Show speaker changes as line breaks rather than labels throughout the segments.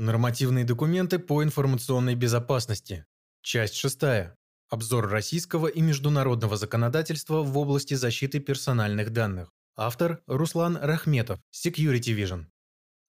Нормативные документы по информационной безопасности. Часть 6. Обзор российского и международного законодательства в области защиты персональных данных. Автор Руслан Рахметов, Security Vision.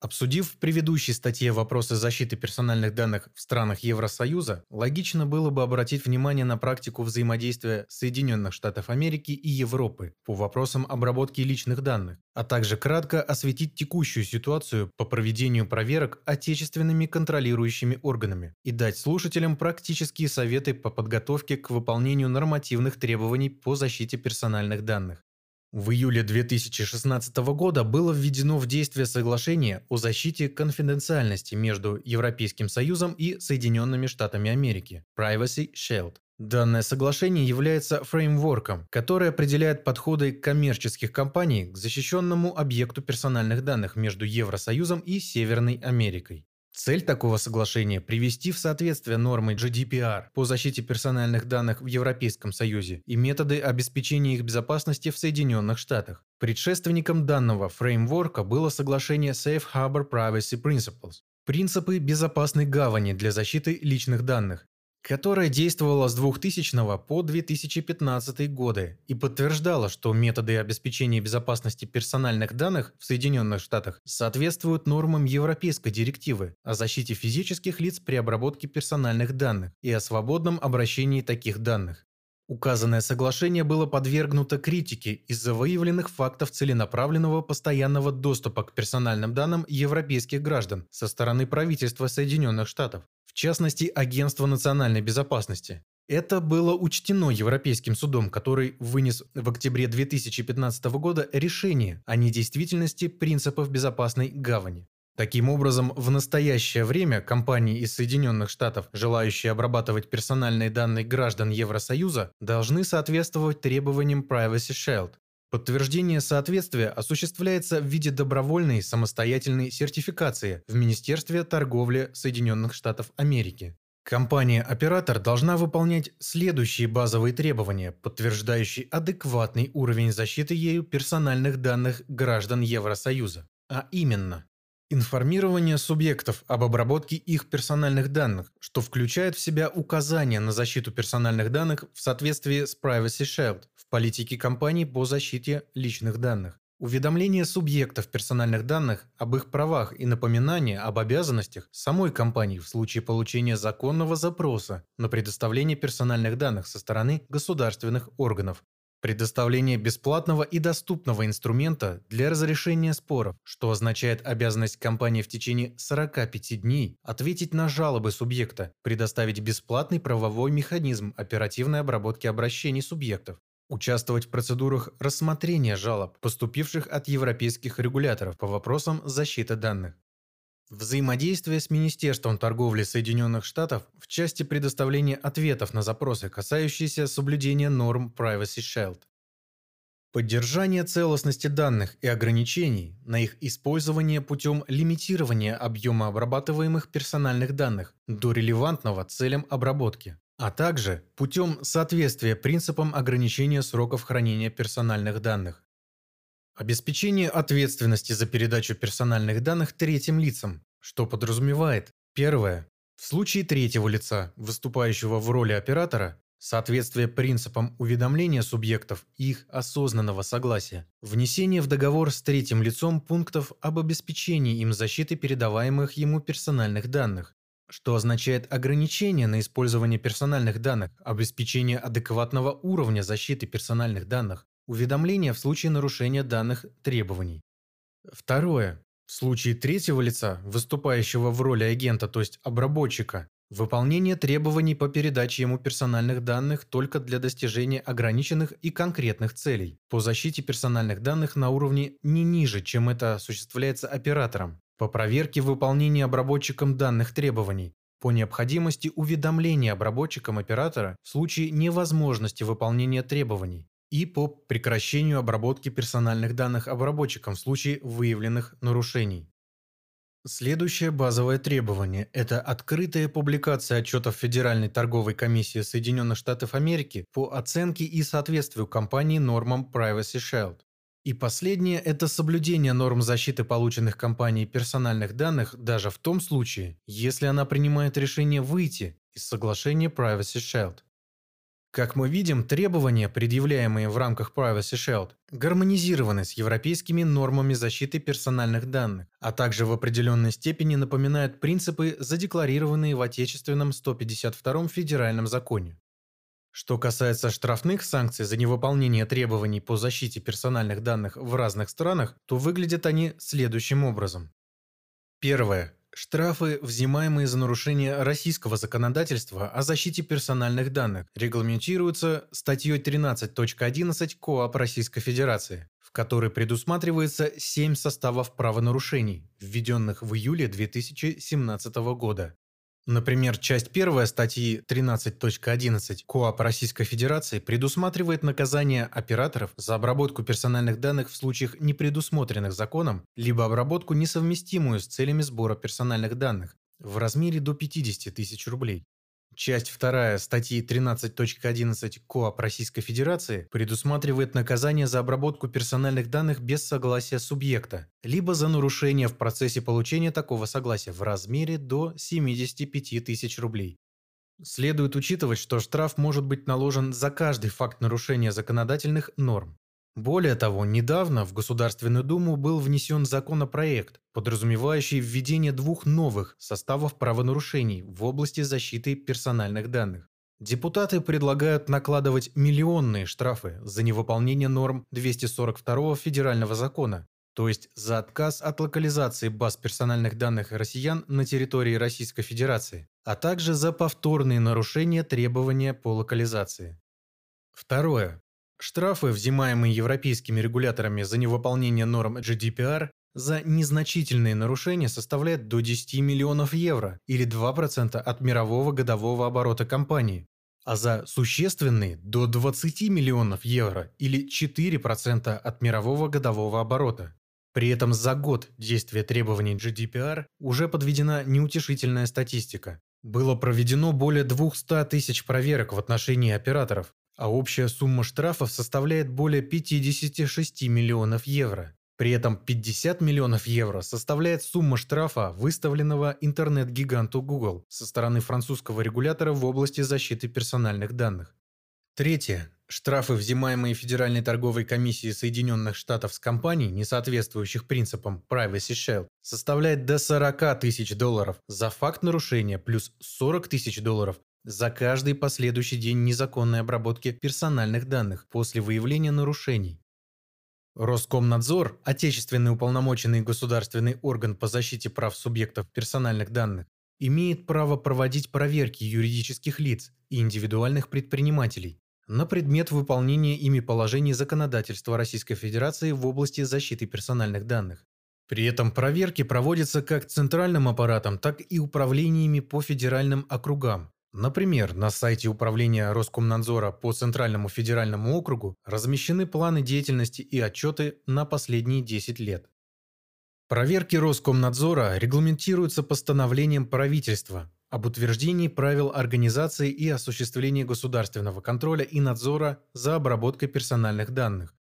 Обсудив в предыдущей статье вопросы защиты персональных данных в странах Евросоюза, логично было бы обратить внимание на практику взаимодействия Соединенных Штатов Америки и Европы по вопросам обработки личных данных, а также кратко осветить текущую ситуацию по проведению проверок отечественными контролирующими органами и дать слушателям практические советы по подготовке к выполнению нормативных требований по защите персональных данных. В июле 2016 года было введено в действие соглашение о защите конфиденциальности между Европейским Союзом и Соединенными Штатами Америки Privacy Shield. Данное соглашение является фреймворком, который определяет подходы коммерческих компаний к защищенному объекту персональных данных между Евросоюзом и Северной Америкой. Цель такого соглашения – привести в соответствие нормы GDPR по защите персональных данных в Европейском Союзе и методы обеспечения их безопасности в Соединенных Штатах. Предшественником данного фреймворка было соглашение Safe Harbor Privacy Principles – принципы безопасной гавани для защиты личных данных, которая действовала с 2000 по 2015 годы и подтверждала, что методы обеспечения безопасности персональных данных в Соединенных Штатах соответствуют нормам Европейской директивы о защите физических лиц при обработке персональных данных и о свободном обращении таких данных. Указанное соглашение было подвергнуто критике из-за выявленных фактов целенаправленного постоянного доступа к персональным данным европейских граждан со стороны правительства Соединенных Штатов, в частности Агентства национальной безопасности. Это было учтено Европейским судом, который вынес в октябре 2015 года решение о недействительности принципов безопасной гавани. Таким образом, в настоящее время компании из Соединенных Штатов, желающие обрабатывать персональные данные граждан Евросоюза, должны соответствовать требованиям Privacy Shield. Подтверждение соответствия осуществляется в виде добровольной самостоятельной сертификации в Министерстве торговли Соединенных Штатов Америки. Компания-оператор должна выполнять следующие базовые требования, подтверждающие адекватный уровень защиты ею персональных данных граждан Евросоюза. А именно, Информирование субъектов об обработке их персональных данных, что включает в себя указания на защиту персональных данных в соответствии с Privacy Shield в политике компаний по защите личных данных. Уведомление субъектов персональных данных об их правах и напоминание об обязанностях самой компании в случае получения законного запроса на предоставление персональных данных со стороны государственных органов, Предоставление бесплатного и доступного инструмента для разрешения споров, что означает обязанность компании в течение 45 дней ответить на жалобы субъекта, предоставить бесплатный правовой механизм оперативной обработки обращений субъектов, участвовать в процедурах рассмотрения жалоб, поступивших от европейских регуляторов по вопросам защиты данных, Взаимодействие с Министерством торговли Соединенных Штатов в части предоставления ответов на запросы, касающиеся соблюдения норм Privacy Shield. Поддержание целостности данных и ограничений на их использование путем лимитирования объема обрабатываемых персональных данных до релевантного целям обработки, а также путем соответствия принципам ограничения сроков хранения персональных данных. Обеспечение ответственности за передачу персональных данных третьим лицам, что подразумевает, первое, в случае третьего лица, выступающего в роли оператора, соответствие принципам уведомления субъектов и их осознанного согласия, внесение в договор с третьим лицом пунктов об обеспечении им защиты передаваемых ему персональных данных, что означает ограничение на использование персональных данных, обеспечение адекватного уровня защиты персональных данных, уведомление в случае нарушения данных требований. Второе. В случае третьего лица, выступающего в роли агента, то есть обработчика, выполнение требований по передаче ему персональных данных только для достижения ограниченных и конкретных целей по защите персональных данных на уровне не ниже, чем это осуществляется оператором, по проверке выполнения обработчиком данных требований, по необходимости уведомления обработчиком оператора в случае невозможности выполнения требований, и по прекращению обработки персональных данных обработчиком в случае выявленных нарушений. Следующее базовое требование – это открытая публикация отчетов Федеральной торговой комиссии Соединенных Штатов Америки по оценке и соответствию компании нормам Privacy Shield И последнее – это соблюдение норм защиты полученных компанией персональных данных даже в том случае, если она принимает решение выйти из соглашения Privacy Shield. Как мы видим, требования, предъявляемые в рамках Privacy Shield, гармонизированы с европейскими нормами защиты персональных данных, а также в определенной степени напоминают принципы, задекларированные в отечественном 152 федеральном законе. Что касается штрафных санкций за невыполнение требований по защите персональных данных в разных странах, то выглядят они следующим образом. Первое. Штрафы, взимаемые за нарушение российского законодательства о защите персональных данных, регламентируются статьей 13.11 КоАП Российской Федерации, в которой предусматривается 7 составов правонарушений, введенных в июле 2017 года. Например, часть 1 статьи 13.11 КоАП Российской Федерации предусматривает наказание операторов за обработку персональных данных в случаях, не предусмотренных законом, либо обработку, несовместимую с целями сбора персональных данных, в размере до 50 тысяч рублей. Часть 2 статьи 13.11 КоАП Российской Федерации предусматривает наказание за обработку персональных данных без согласия субъекта, либо за нарушение в процессе получения такого согласия в размере до 75 тысяч рублей. Следует учитывать, что штраф может быть наложен за каждый факт нарушения законодательных норм. Более того, недавно в Государственную Думу был внесен законопроект, подразумевающий введение двух новых составов правонарушений в области защиты персональных данных. Депутаты предлагают накладывать миллионные штрафы за невыполнение норм 242 федерального закона, то есть за отказ от локализации баз персональных данных россиян на территории Российской Федерации, а также за повторные нарушения требования по локализации. Второе. Штрафы, взимаемые европейскими регуляторами за невыполнение норм GDPR, за незначительные нарушения составляют до 10 миллионов евро или 2% от мирового годового оборота компании, а за существенные – до 20 миллионов евро или 4% от мирового годового оборота. При этом за год действия требований GDPR уже подведена неутешительная статистика. Было проведено более 200 тысяч проверок в отношении операторов, а общая сумма штрафов составляет более 56 миллионов евро. При этом 50 миллионов евро составляет сумма штрафа, выставленного интернет-гиганту Google со стороны французского регулятора в области защиты персональных данных. Третье. Штрафы, взимаемые Федеральной торговой комиссией Соединенных Штатов с компаний, не соответствующих принципам Privacy Shield, составляют до 40 тысяч долларов за факт нарушения плюс 40 тысяч долларов за каждый последующий день незаконной обработки персональных данных после выявления нарушений. Роскомнадзор, отечественный уполномоченный государственный орган по защите прав субъектов персональных данных, имеет право проводить проверки юридических лиц и индивидуальных предпринимателей на предмет выполнения ими положений законодательства Российской Федерации в области защиты персональных данных. При этом проверки проводятся как центральным аппаратом, так и управлениями по федеральным округам, Например, на сайте Управления Роскомнадзора по Центральному федеральному округу размещены планы деятельности и отчеты на последние 10 лет. Проверки Роскомнадзора регламентируются постановлением правительства об утверждении правил организации и осуществления государственного контроля и надзора за обработкой персональных данных.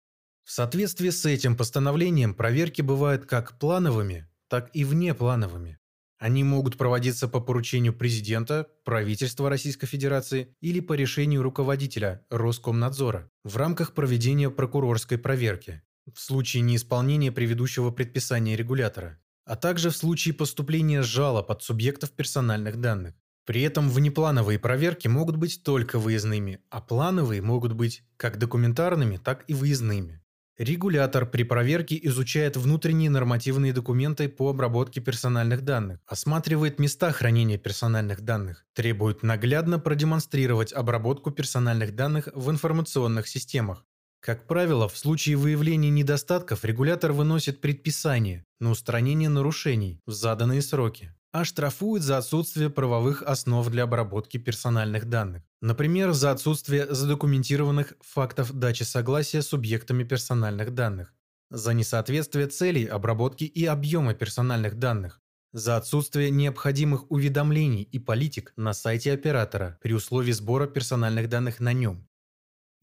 В соответствии с этим постановлением проверки бывают как плановыми, так и внеплановыми. Они могут проводиться по поручению президента, правительства Российской Федерации или по решению руководителя Роскомнадзора в рамках проведения прокурорской проверки в случае неисполнения предыдущего предписания регулятора, а также в случае поступления жалоб от субъектов персональных данных. При этом внеплановые проверки могут быть только выездными, а плановые могут быть как документарными, так и выездными. Регулятор при проверке изучает внутренние нормативные документы по обработке персональных данных, осматривает места хранения персональных данных, требует наглядно продемонстрировать обработку персональных данных в информационных системах. Как правило, в случае выявления недостатков регулятор выносит предписание на устранение нарушений в заданные сроки а штрафуют за отсутствие правовых основ для обработки персональных данных. Например, за отсутствие задокументированных фактов дачи согласия субъектами персональных данных, за несоответствие целей обработки и объема персональных данных, за отсутствие необходимых уведомлений и политик на сайте оператора при условии сбора персональных данных на нем.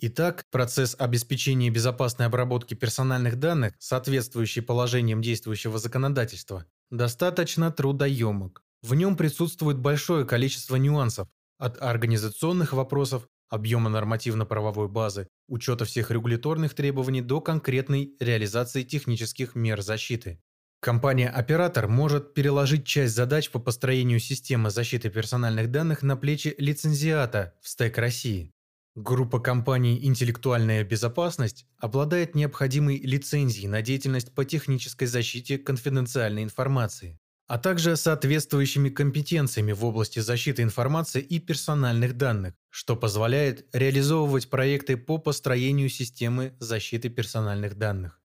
Итак, процесс обеспечения безопасной обработки персональных данных, соответствующий положениям действующего законодательства, достаточно трудоемок. В нем присутствует большое количество нюансов, от организационных вопросов, объема нормативно-правовой базы, учета всех регуляторных требований до конкретной реализации технических мер защиты. Компания-оператор может переложить часть задач по построению системы защиты персональных данных на плечи лицензиата в стек России. Группа компаний «Интеллектуальная безопасность» обладает необходимой лицензией на деятельность по технической защите конфиденциальной информации, а также соответствующими компетенциями в области защиты информации и персональных данных, что позволяет реализовывать проекты по построению системы защиты персональных данных.